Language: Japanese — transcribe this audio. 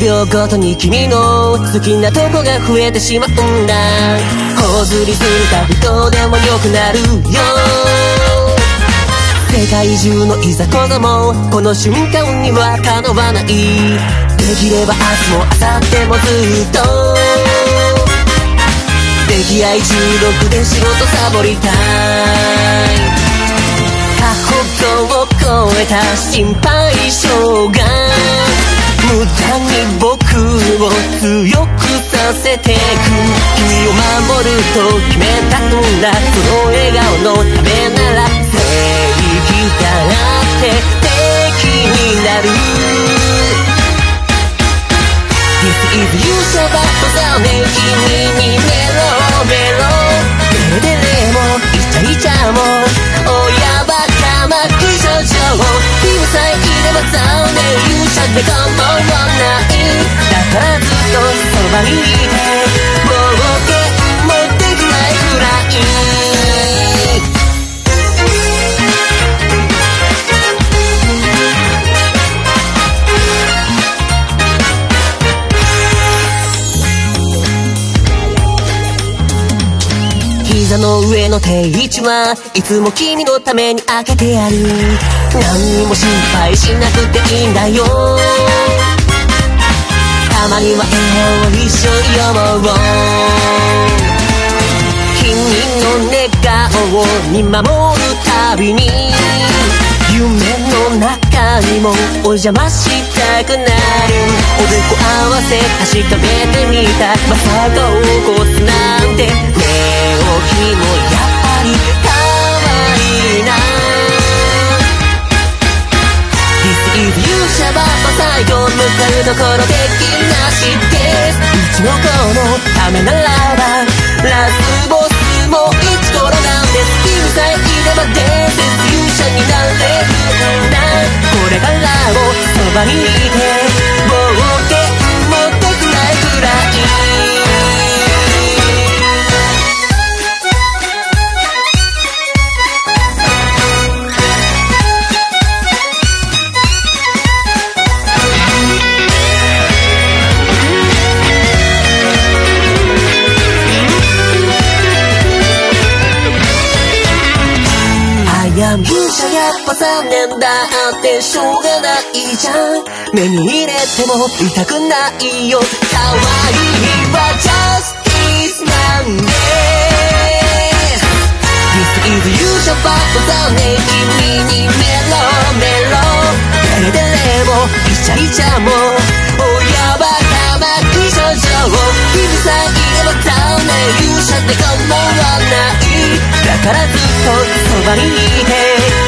秒ごとに君の好きなとこが増えてしまうんだ。頬ずりするたびどうでもよくなるよ。世界中のいざこざもこの瞬間にはかなわない。できれば明日も明後日もずっと。溺愛中毒で仕事サボりたい。過保護を超えた心配性が。無駄に僕を強くさせてく君を守ると決めたんだその笑顔のためなら正義だって敵になる This is you シャバッとさね君にメロメロデレデレもイチャイチャも親バカマキ少女君さえいれば残念勇者で構の上の定位置はいつも君のために開けてある。何にも心配しなくていいんだよ。たまには絵を。一緒に読もう君の寝顔を見守るたびに夢の中にもお邪魔したくなる。おでこ合わせ確かめてみた。まさか最後向かうところできなしです。うちの子のためならばラスボスも一頃なんです。君さえいれば伝説勇者になれるんだこれからもそばにいて。あや勇者やっぱ残念だってしょうがないじゃん。目に入れても痛くないよ。可愛いは Justice なんで This is 勇者バッと残念君にメロメロ。デレデレもイチャイチャも。親バカマキ少女君さえいれば残念勇者って構わないだからずっとそばにいて